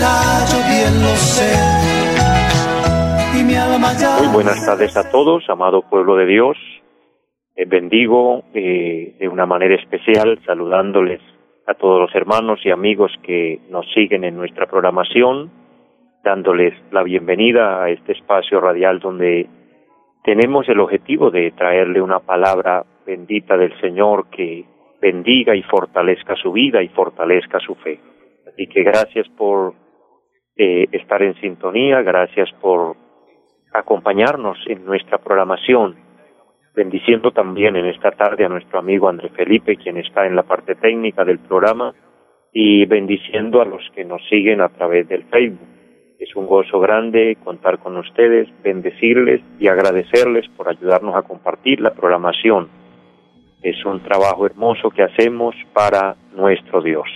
yo bien lo sé muy buenas tardes a todos, amado pueblo de Dios. Eh, bendigo eh, de una manera especial saludándoles a todos los hermanos y amigos que nos siguen en nuestra programación, dándoles la bienvenida a este espacio radial donde tenemos el objetivo de traerle una palabra bendita del Señor que bendiga y fortalezca su vida y fortalezca su fe. Así que gracias por eh, estar en sintonía, gracias por acompañarnos en nuestra programación, bendiciendo también en esta tarde a nuestro amigo André Felipe, quien está en la parte técnica del programa, y bendiciendo a los que nos siguen a través del Facebook. Es un gozo grande contar con ustedes, bendecirles y agradecerles por ayudarnos a compartir la programación. Es un trabajo hermoso que hacemos para nuestro Dios.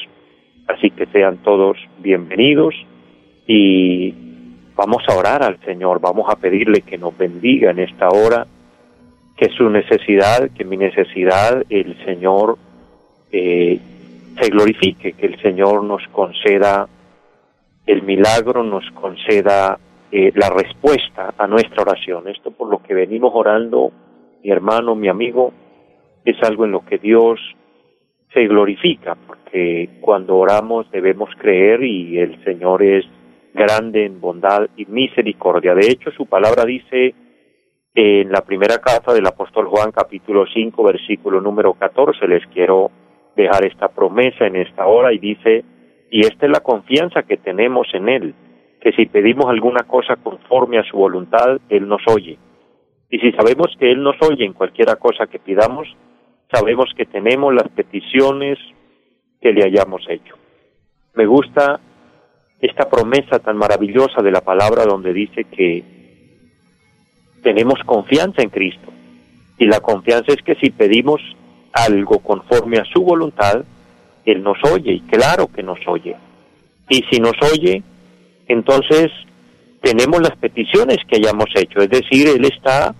Así que sean todos bienvenidos y Vamos a orar al Señor, vamos a pedirle que nos bendiga en esta hora, que su necesidad, que mi necesidad, el Señor eh, se glorifique, que el Señor nos conceda el milagro, nos conceda eh, la respuesta a nuestra oración. Esto por lo que venimos orando, mi hermano, mi amigo, es algo en lo que Dios se glorifica, porque cuando oramos debemos creer y el Señor es grande en bondad y misericordia. De hecho, su palabra dice en la primera carta del apóstol Juan capítulo 5 versículo número 14, les quiero dejar esta promesa en esta hora y dice, y esta es la confianza que tenemos en Él, que si pedimos alguna cosa conforme a su voluntad, Él nos oye. Y si sabemos que Él nos oye en cualquiera cosa que pidamos, sabemos que tenemos las peticiones que le hayamos hecho. Me gusta esta promesa tan maravillosa de la palabra donde dice que tenemos confianza en Cristo. Y la confianza es que si pedimos algo conforme a su voluntad, Él nos oye, y claro que nos oye. Y si nos oye, entonces tenemos las peticiones que hayamos hecho, es decir, Él está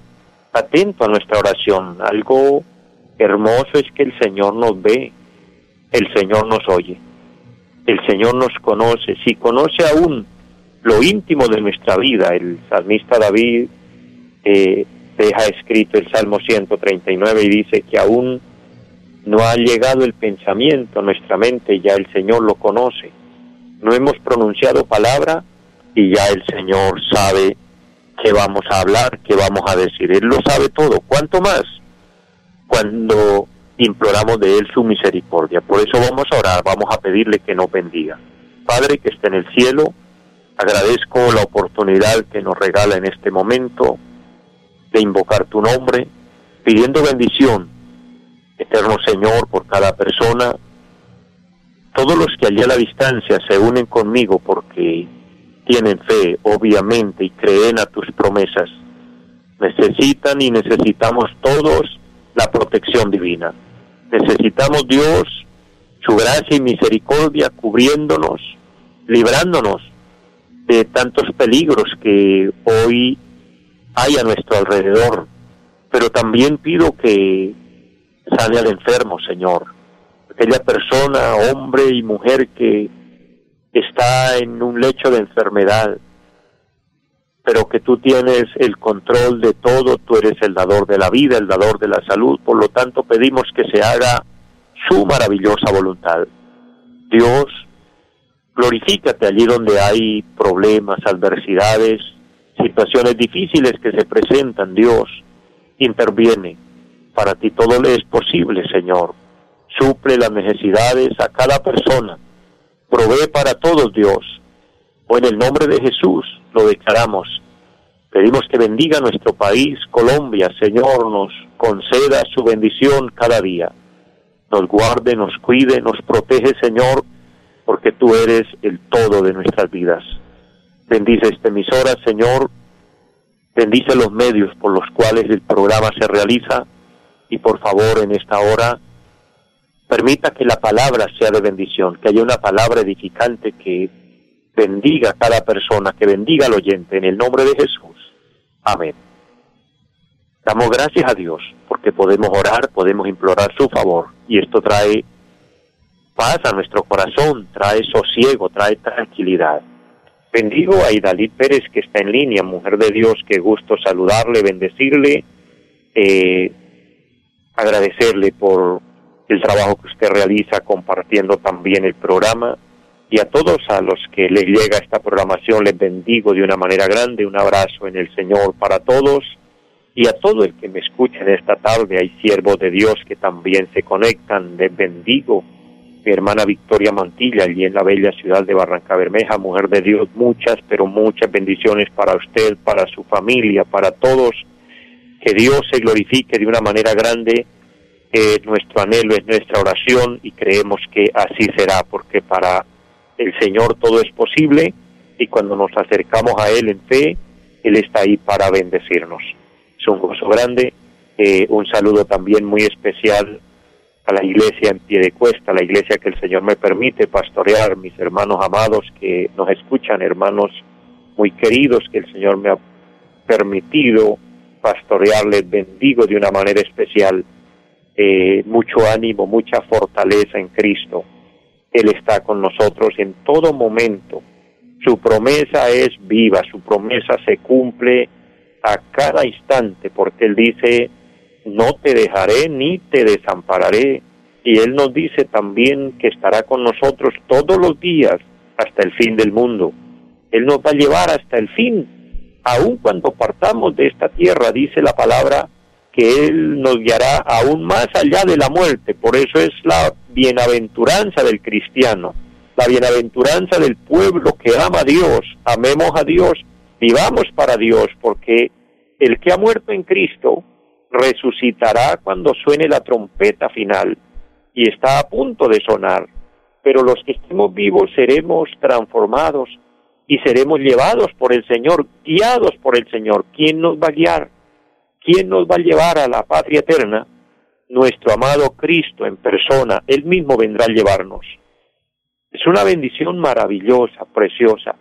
atento a nuestra oración. Algo hermoso es que el Señor nos ve, el Señor nos oye el Señor nos conoce, si conoce aún lo íntimo de nuestra vida, el salmista David eh, deja escrito el Salmo 139 y dice que aún no ha llegado el pensamiento a nuestra mente, ya el Señor lo conoce. No hemos pronunciado palabra y ya el Señor sabe qué vamos a hablar, qué vamos a decir. Él lo sabe todo. ¿Cuánto más? Cuando imploramos de Él su misericordia. Por eso vamos a orar, vamos a pedirle que nos bendiga. Padre que está en el cielo, agradezco la oportunidad que nos regala en este momento de invocar tu nombre, pidiendo bendición, eterno Señor, por cada persona, todos los que allí a la distancia se unen conmigo porque tienen fe, obviamente, y creen a tus promesas. Necesitan y necesitamos todos la protección divina. Necesitamos Dios, su gracia y misericordia cubriéndonos, librándonos de tantos peligros que hoy hay a nuestro alrededor. Pero también pido que sane al enfermo, Señor. Aquella persona, hombre y mujer que está en un lecho de enfermedad, pero que tú tienes el control de todo, tú eres el dador de la vida, el dador de la salud, por lo tanto pedimos que se haga su maravillosa voluntad. Dios, glorifícate allí donde hay problemas, adversidades, situaciones difíciles que se presentan, Dios, interviene. Para ti todo le es posible, Señor. Suple las necesidades a cada persona. Provee para todos, Dios. O en el nombre de Jesús, lo declaramos. Pedimos que bendiga nuestro país, Colombia, Señor, nos conceda su bendición cada día. Nos guarde, nos cuide, nos protege, Señor, porque tú eres el todo de nuestras vidas. Bendice esta emisora, Señor. Bendice los medios por los cuales el programa se realiza y por favor en esta hora permita que la palabra sea de bendición, que haya una palabra edificante que bendiga a cada persona, que bendiga al oyente en el nombre de Jesús. Amén. Damos gracias a Dios porque podemos orar, podemos implorar su favor y esto trae paz a nuestro corazón, trae sosiego, trae tranquilidad. Bendigo a Idalit Pérez que está en línea, mujer de Dios, qué gusto saludarle, bendecirle, eh, agradecerle por el trabajo que usted realiza compartiendo también el programa y a todos a los que les llega esta programación les bendigo de una manera grande, un abrazo en el Señor para todos y a todo el que me escuche en esta tarde, hay siervos de Dios que también se conectan, les bendigo. Mi hermana Victoria Mantilla, allí en la bella ciudad de Barranca Bermeja, mujer de Dios, muchas, pero muchas bendiciones para usted, para su familia, para todos. Que Dios se glorifique de una manera grande. Es nuestro anhelo, es nuestra oración y creemos que así será, porque para el Señor todo es posible y cuando nos acercamos a Él en fe, Él está ahí para bendecirnos es un gozo grande. Eh, un saludo también muy especial a la iglesia en pie de cuesta, la iglesia que el Señor me permite pastorear, mis hermanos amados que nos escuchan, hermanos muy queridos que el Señor me ha permitido pastorearles, bendigo de una manera especial, eh, mucho ánimo, mucha fortaleza en Cristo. Él está con nosotros en todo momento. Su promesa es viva, su promesa se cumple a cada instante, porque Él dice, no te dejaré ni te desampararé. Y Él nos dice también que estará con nosotros todos los días hasta el fin del mundo. Él nos va a llevar hasta el fin, aun cuando partamos de esta tierra, dice la palabra, que Él nos guiará aún más allá de la muerte. Por eso es la bienaventuranza del cristiano, la bienaventuranza del pueblo que ama a Dios, amemos a Dios vivamos para Dios, porque el que ha muerto en Cristo resucitará cuando suene la trompeta final y está a punto de sonar. Pero los que estemos vivos seremos transformados y seremos llevados por el Señor, guiados por el Señor. ¿Quién nos va a guiar? ¿Quién nos va a llevar a la patria eterna? Nuestro amado Cristo en persona, Él mismo vendrá a llevarnos. Es una bendición maravillosa, preciosa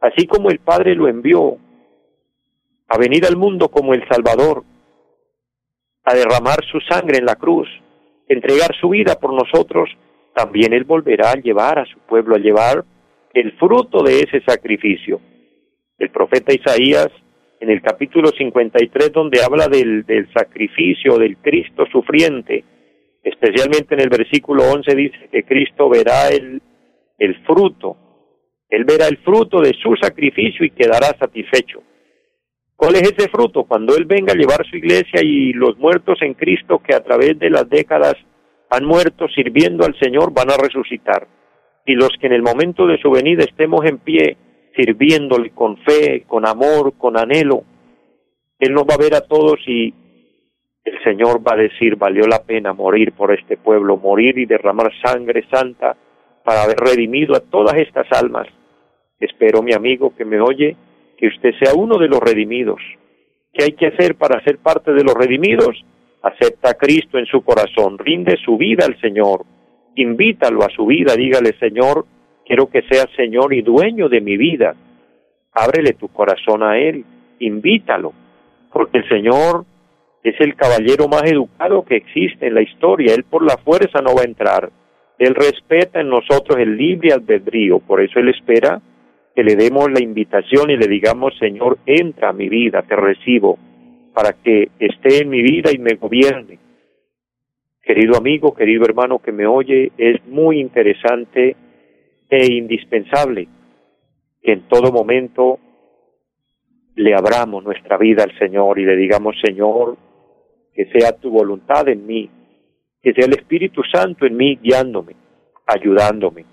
así como el Padre lo envió a venir al mundo como el Salvador, a derramar su sangre en la cruz, entregar su vida por nosotros, también Él volverá a llevar a su pueblo, a llevar el fruto de ese sacrificio. El profeta Isaías, en el capítulo 53, donde habla del, sacrificio del Cristo sufriente, especialmente en el versículo 11, dice que Cristo verá el, el fruto él verá el fruto de su sacrificio y quedará satisfecho. ¿Cuál es ese fruto? Cuando Él venga a llevar su iglesia y los muertos en Cristo que a través de las décadas han muerto sirviendo al Señor van a resucitar. Y los que en el momento de su venida estemos en pie sirviéndole con fe, con amor, con anhelo, Él nos va a ver a todos y el Señor va a decir, valió la pena morir por este pueblo, morir y derramar sangre santa para haber redimido a todas estas almas Espero, mi amigo que me oye, que usted sea uno de los redimidos. ¿Qué hay que hacer para ser parte de los redimidos? Acepta a Cristo en su corazón, rinde su vida al Señor, invítalo a su vida, dígale, Señor, quiero que seas Señor y dueño de mi vida. Ábrele tu corazón a Él, invítalo, porque el Señor es el caballero más educado que existe en la historia, Él por la fuerza no va a entrar. Él respeta en nosotros el libre albedrío, por eso Él espera que le demos la invitación y le digamos, Señor, entra a mi vida, te recibo, para que esté en mi vida y me gobierne. Querido amigo, querido hermano que me oye, es muy interesante e indispensable que en todo momento le abramos nuestra vida al Señor y le digamos, Señor, que sea tu voluntad en mí, que sea el Espíritu Santo en mí guiándome, ayudándome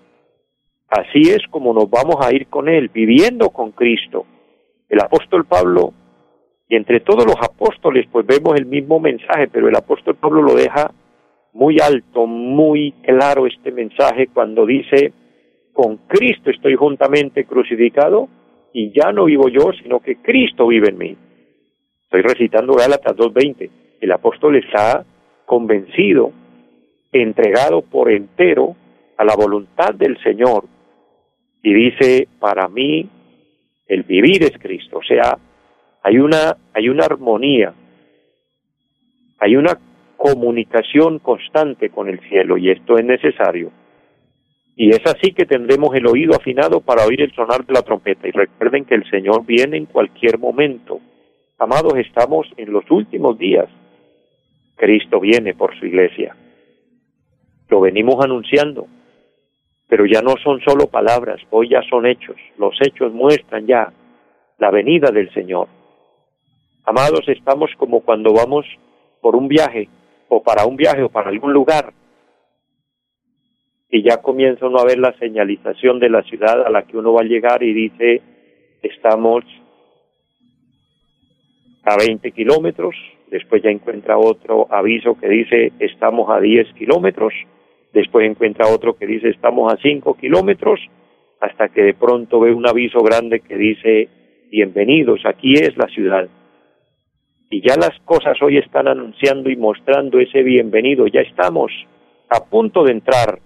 Así es como nos vamos a ir con Él, viviendo con Cristo. El apóstol Pablo, y entre todos los apóstoles, pues vemos el mismo mensaje, pero el apóstol Pablo lo deja muy alto, muy claro este mensaje cuando dice, con Cristo estoy juntamente crucificado y ya no vivo yo, sino que Cristo vive en mí. Estoy recitando Gálatas 2.20. El apóstol está convencido, entregado por entero a la voluntad del Señor y dice, para mí el vivir es Cristo. O sea, hay una, hay una armonía, hay una comunicación constante con el cielo y esto es necesario. Y es así que tendremos el oído afinado para oír el sonar de la trompeta. Y recuerden que el Señor viene en cualquier momento. Amados, estamos en los últimos días. Cristo viene por su iglesia. Lo venimos anunciando, pero ya no son solo palabras, hoy ya son hechos. Los hechos muestran ya la venida del Señor. Amados, estamos como cuando vamos por un viaje, o para un viaje, o para algún lugar, y ya comienza uno a ver la señalización de la ciudad a la que uno va a llegar y dice, estamos a 20 kilómetros, después ya encuentra otro aviso que dice, estamos a 10 kilómetros, después encuentra otro que dice, estamos a 5 kilómetros, hasta que de pronto ve un aviso grande que dice, bienvenidos, aquí es la ciudad. Y ya las cosas hoy están anunciando y mostrando ese bienvenido, ya estamos a punto de entrar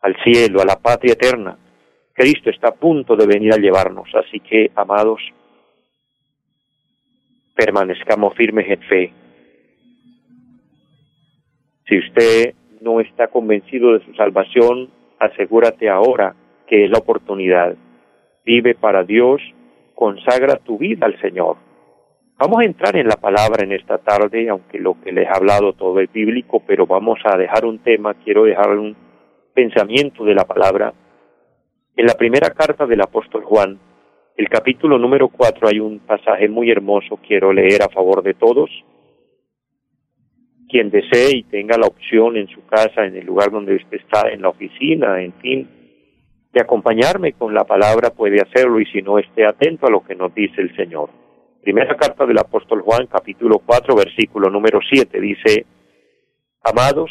al cielo, a la patria eterna. Cristo está a punto de venir a llevarnos, así que, amados, permanezcamos firmes en fe. Si usted no está convencido de su salvación, asegúrate ahora que es la oportunidad. Vive para Dios, consagra tu vida al Señor. Vamos a entrar en la palabra en esta tarde, aunque lo que les he hablado todo es bíblico, pero vamos a dejar un tema, quiero dejar un pensamiento de la palabra. En la primera carta del apóstol Juan, el capítulo número cuatro, hay un pasaje muy hermoso, quiero leer a favor de todos. Quien desee y tenga la opción en su casa, en el lugar donde usted está, en la oficina, en fin, de acompañarme con la palabra puede hacerlo y si no esté atento a lo que nos dice el Señor. Primera carta del apóstol Juan, capítulo cuatro, versículo número siete, dice, Amados,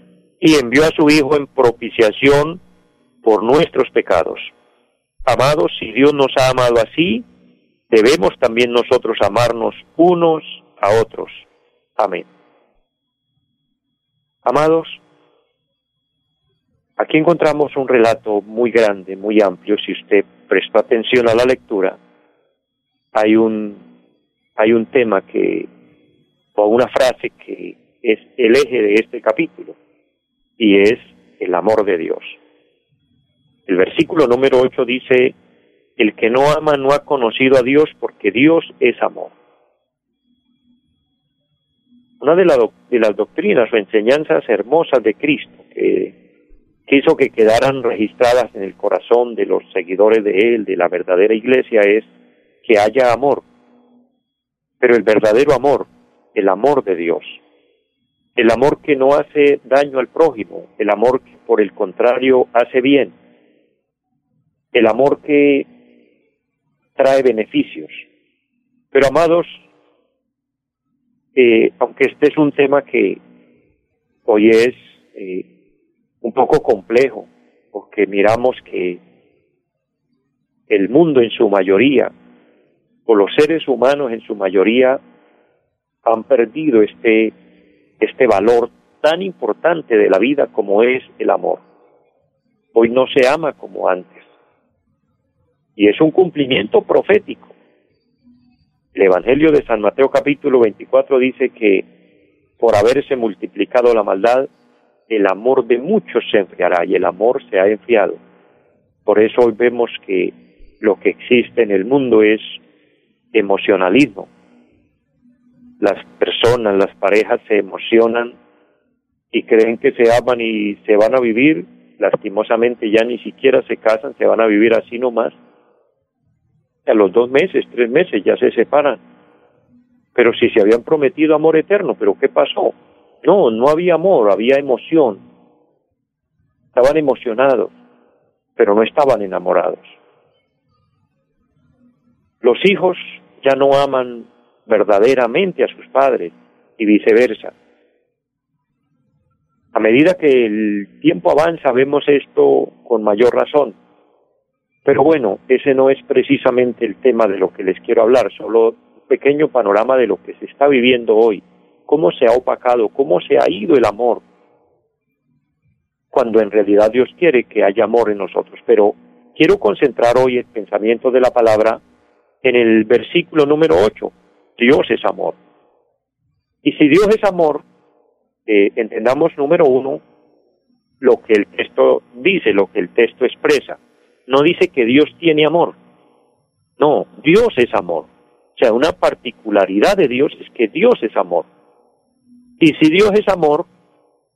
y envió a su Hijo en propiciación por nuestros pecados. Amados, si Dios nos ha amado así, debemos también nosotros amarnos unos a otros. Amén. Amados, aquí encontramos un relato muy grande, muy amplio. Si usted prestó atención a la lectura, hay un, hay un tema que, o una frase que es el eje de este capítulo y es el amor de Dios. El versículo número 8 dice, el que no ama no ha conocido a Dios porque Dios es amor. Una de, de las doctrinas o enseñanzas hermosas de Cristo que, que hizo que quedaran registradas en el corazón de los seguidores de Él, de la verdadera iglesia, es que haya amor. Pero el verdadero amor, el amor de Dios, el amor que no hace daño al prójimo, el amor que por el contrario hace bien, el amor que trae beneficios. Pero amados, eh, aunque este es un tema que hoy es eh, un poco complejo, porque miramos que el mundo en su mayoría, o los seres humanos en su mayoría, han perdido este este valor tan importante de la vida como es el amor. Hoy no se ama como antes. Y es un cumplimiento profético. El Evangelio de San Mateo capítulo 24 dice que por haberse multiplicado la maldad, el amor de muchos se enfriará y el amor se ha enfriado. Por eso hoy vemos que lo que existe en el mundo es emocionalismo, las personas, las parejas se emocionan y creen que se aman y se van a vivir, lastimosamente ya ni siquiera se casan, se van a vivir así nomás. a los dos meses, tres meses ya se separan. Pero si se habían prometido amor eterno, ¿pero qué pasó? No, no había amor, había emoción. Estaban emocionados, pero no estaban enamorados. Los hijos ya no aman verdaderamente a sus padres y viceversa. A medida que el tiempo avanza vemos esto con mayor razón. Pero bueno, ese no es precisamente el tema de lo que les quiero hablar, solo un pequeño panorama de lo que se está viviendo hoy, cómo se ha opacado, cómo se ha ido el amor, cuando en realidad Dios quiere que haya amor en nosotros. Pero quiero concentrar hoy el pensamiento de la palabra en el versículo número 8, Dios es amor. Y si Dios es amor, eh, entendamos número uno lo que el texto dice, lo que el texto expresa. No dice que Dios tiene amor. No, Dios es amor. O sea, una particularidad de Dios es que Dios es amor. Y si Dios es amor,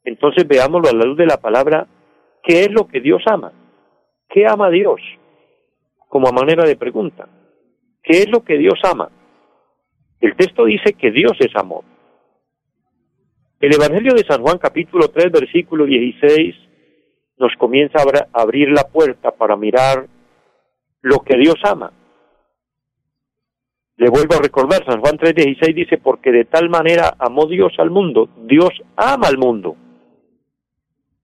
entonces veámoslo a la luz de la palabra, ¿qué es lo que Dios ama? ¿Qué ama Dios? Como a manera de pregunta. ¿Qué es lo que Dios ama? El texto dice que Dios es amor. El Evangelio de San Juan capítulo 3 versículo 16 nos comienza a abrir la puerta para mirar lo que Dios ama. Le vuelvo a recordar, San Juan 3:16 dice, porque de tal manera amó Dios al mundo, Dios ama al mundo.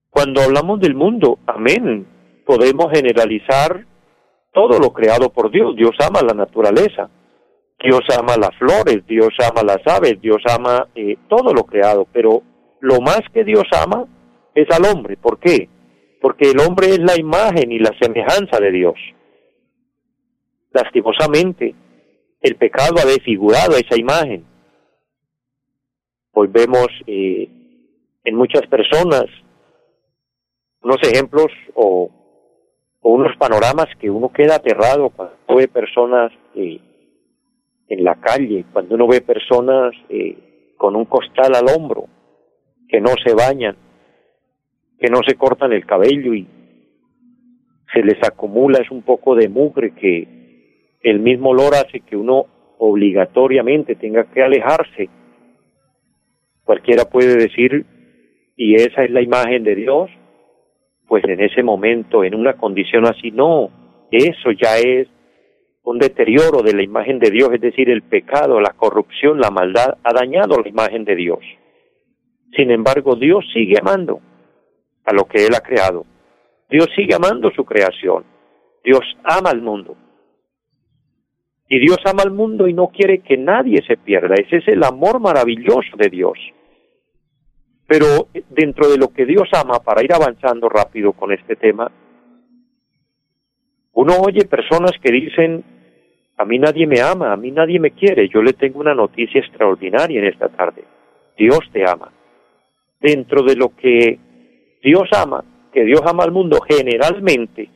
Cuando hablamos del mundo, amén, podemos generalizar todo lo creado por Dios. Dios ama la naturaleza, Dios ama las flores, Dios ama las aves, Dios ama eh, todo lo creado, pero lo más que Dios ama es al hombre. ¿Por qué? Porque el hombre es la imagen y la semejanza de Dios. Lastimosamente, el pecado ha desfigurado esa imagen. Hoy vemos eh, en muchas personas unos ejemplos o, unos panoramas que uno queda aterrado cuando ve personas eh, en la calle, cuando uno ve personas eh, con un costal al hombro, que no se bañan, que no se cortan el cabello y se les acumula es un poco de mugre que el mismo olor hace que uno obligatoriamente tenga que alejarse. Cualquiera puede decir, y esa es la imagen de Dios, pues en ese momento, en una condición así, no, eso ya es un deterioro de la imagen de Dios, es decir, el pecado, la corrupción, la maldad ha dañado la imagen de Dios. Sin embargo, Dios sigue amando a lo que Él ha creado. Dios sigue amando su creación. Dios ama al mundo. Y Dios ama al mundo y no quiere que nadie se pierda. Ese es el amor maravilloso de Dios. Pero dentro de lo que Dios ama, para ir avanzando rápido con este tema, uno oye personas que dicen, a mí nadie me ama, a mí nadie me quiere. Yo le tengo una noticia extraordinaria en esta tarde. Dios te ama. Dentro de lo que Dios ama, que Dios ama al mundo generalmente,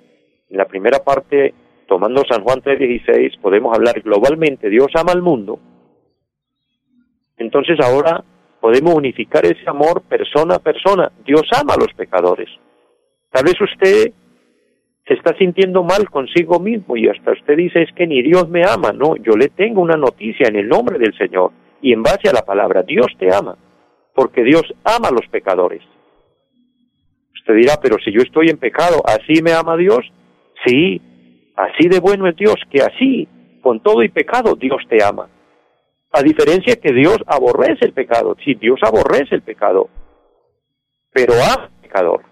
en la primera parte, tomando San Juan 3:16, podemos hablar globalmente, Dios ama al mundo. Entonces ahora podemos unificar ese amor persona a persona. Dios ama a los pecadores. Tal vez usted se está sintiendo mal consigo mismo y hasta usted dice es que ni Dios me ama. No, yo le tengo una noticia en el nombre del Señor y en base a la palabra, Dios te ama, porque Dios ama a los pecadores. Usted dirá, pero si yo estoy en pecado, ¿así me ama Dios? Sí, así de bueno es Dios, que así, con todo y pecado, Dios te ama. A diferencia que Dios aborrece el pecado. Sí, Dios aborrece el pecado, pero ama pecador.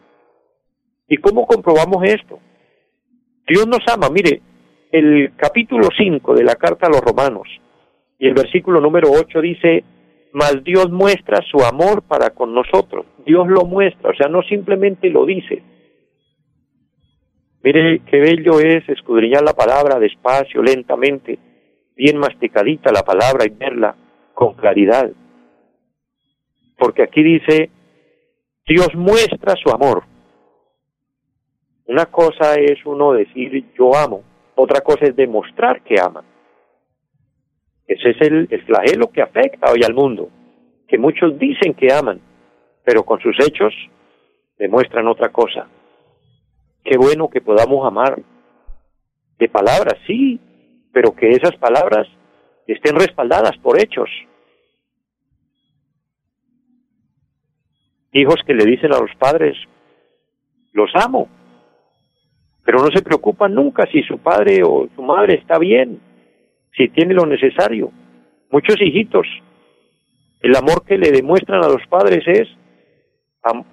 ¿Y cómo comprobamos esto? Dios nos ama. Mire, el capítulo 5 de la carta a los romanos y el versículo número 8 dice, mas Dios muestra su amor para con nosotros. Dios lo muestra, o sea, no simplemente lo dice. Mire qué bello es escudriñar la palabra despacio, lentamente, bien masticadita la palabra y verla con claridad. Porque aquí dice, Dios muestra su amor. Una cosa es uno decir yo amo, otra cosa es demostrar que ama. Ese es el, flagelo que afecta hoy al mundo, que muchos dicen que aman, pero con sus hechos demuestran otra cosa. Qué bueno que podamos amar de palabras, sí, pero que esas palabras estén respaldadas por hechos. Hijos que le dicen a los padres, los amo, pero no se preocupan nunca si su padre o su madre está bien, si tiene lo necesario. Muchos hijitos, el amor que le demuestran a los padres es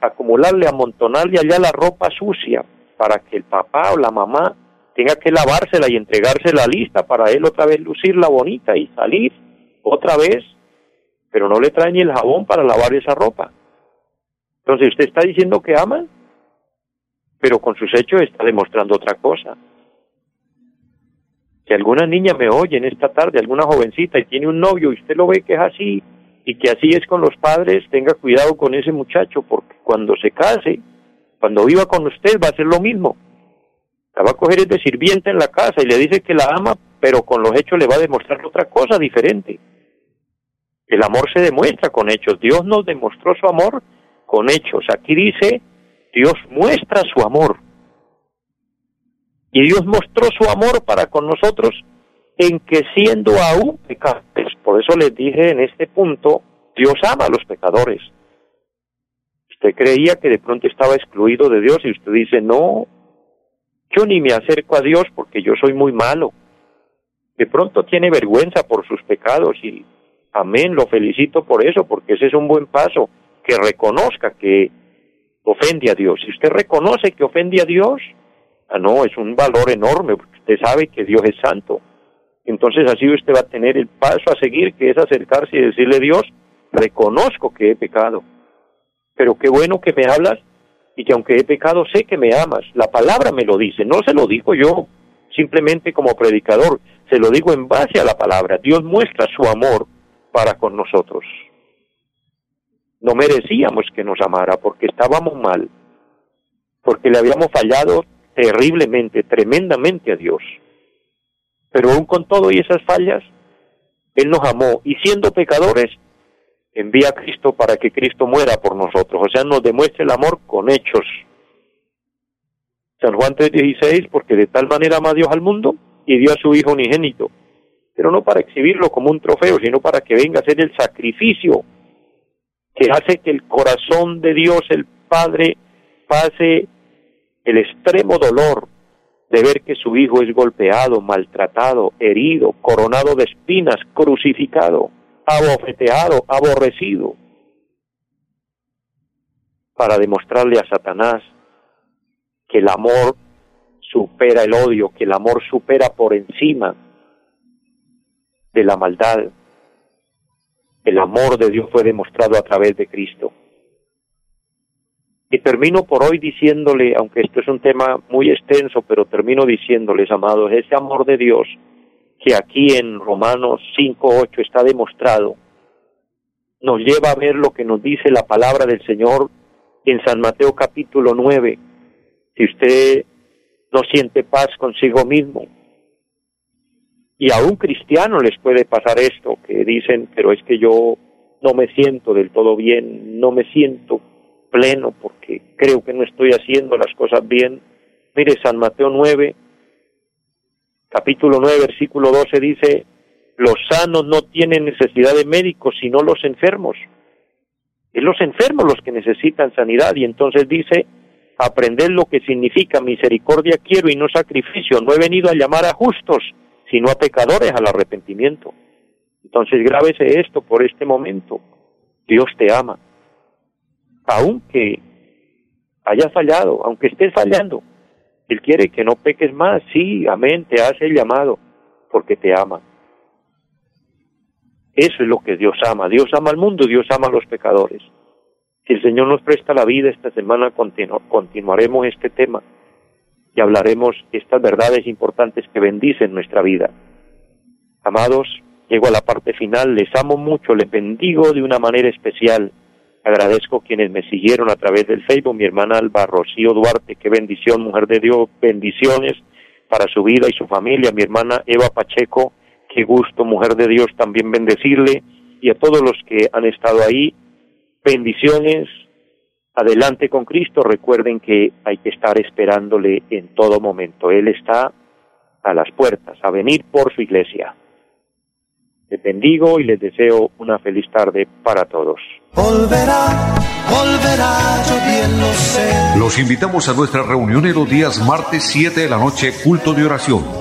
acumularle, amontonarle allá la ropa sucia para que el papá o la mamá tenga que lavársela y entregársela lista para él otra vez lucirla bonita y salir otra vez, pero no le trae ni el jabón para lavar esa ropa. Entonces usted está diciendo que ama, pero con sus hechos está demostrando otra cosa. Si alguna niña me oye en esta tarde, alguna jovencita y tiene un novio y usted lo ve que es así y que así es con los padres, tenga cuidado con ese muchacho porque cuando se case, cuando viva con usted va a ser lo mismo. La va a coger de sirvienta en la casa y le dice que la ama, pero con los hechos le va a demostrar otra cosa diferente. El amor se demuestra con hechos. Dios nos demostró su amor con hechos. Aquí dice, Dios muestra su amor. Y Dios mostró su amor para con nosotros en que siendo aún pecadores, por eso les dije en este punto, Dios ama a los pecadores. Usted creía que de pronto estaba excluido de Dios y usted dice, no, yo ni me acerco a Dios porque yo soy muy malo. De pronto tiene vergüenza por sus pecados y amén, lo felicito por eso, porque ese es un buen paso, que reconozca que ofende a Dios. Si usted reconoce que ofende a Dios, ah, no, es un valor enorme, porque usted sabe que Dios es santo. Entonces así usted va a tener el paso a seguir, que es acercarse y decirle a Dios, reconozco que he pecado, pero qué bueno que me hablas y que aunque he pecado sé que me amas. La palabra me lo dice, no se lo digo yo simplemente como predicador, se lo digo en base a la palabra. Dios muestra su amor para con nosotros. No merecíamos que nos amara porque estábamos mal, porque le habíamos fallado terriblemente, tremendamente a Dios. Pero aún con todo y esas fallas, Él nos amó y siendo pecadores, envía a Cristo para que Cristo muera por nosotros, o sea, nos demuestre el amor con hechos. San Juan 3:16, porque de tal manera amó Dios al mundo y dio a su Hijo unigénito, pero no para exhibirlo como un trofeo, sino para que venga a ser el sacrificio que hace que el corazón de Dios, el Padre, pase el extremo dolor de ver que su Hijo es golpeado, maltratado, herido, coronado de espinas, crucificado abofeteado, aborrecido, para demostrarle a Satanás que el amor supera el odio, que el amor supera por encima de la maldad. El amor de Dios fue demostrado a través de Cristo. Y termino por hoy diciéndole, aunque esto es un tema muy extenso, pero termino diciéndoles, amados, ese amor de Dios que aquí en Romanos 5.8 está demostrado, nos lleva a ver lo que nos dice la palabra del Señor en San Mateo capítulo 9. Si usted no siente paz consigo mismo, y a un cristiano les puede pasar esto, que dicen, pero es que yo no me siento del todo bien, no me siento pleno porque creo que no estoy haciendo las cosas bien. Mire, San Mateo 9, capítulo 9, versículo 12 dice, los sanos no tienen necesidad de médicos, sino los enfermos. Es los enfermos los que necesitan sanidad y entonces dice, aprender lo que significa misericordia quiero y no sacrificio. No he venido a llamar a justos, sino a pecadores al arrepentimiento. Entonces grábese esto por este momento. Dios te ama. Aunque hayas fallado, aunque estés fallando, él quiere que no peques más, sí, amén, te hace el llamado, porque te ama. Eso es lo que Dios ama. Dios ama al mundo, Dios ama a los pecadores. Si el Señor nos presta la vida esta semana, continuaremos este tema y hablaremos estas verdades importantes que bendicen nuestra vida. Amados, llego a la parte final, les amo mucho, les bendigo de una manera especial Agradezco quienes me siguieron a través del Facebook, mi hermana Alba Rocío Duarte, qué bendición, mujer de Dios, bendiciones para su vida y su familia, mi hermana Eva Pacheco, qué gusto, mujer de Dios, también bendecirle, y a todos los que han estado ahí, bendiciones, adelante con Cristo, recuerden que hay que estar esperándole en todo momento, Él está a las puertas, a venir por su iglesia. Les bendigo y les deseo una feliz tarde para todos. Los invitamos a nuestra reunión en los días martes 7 de la noche, culto de oración.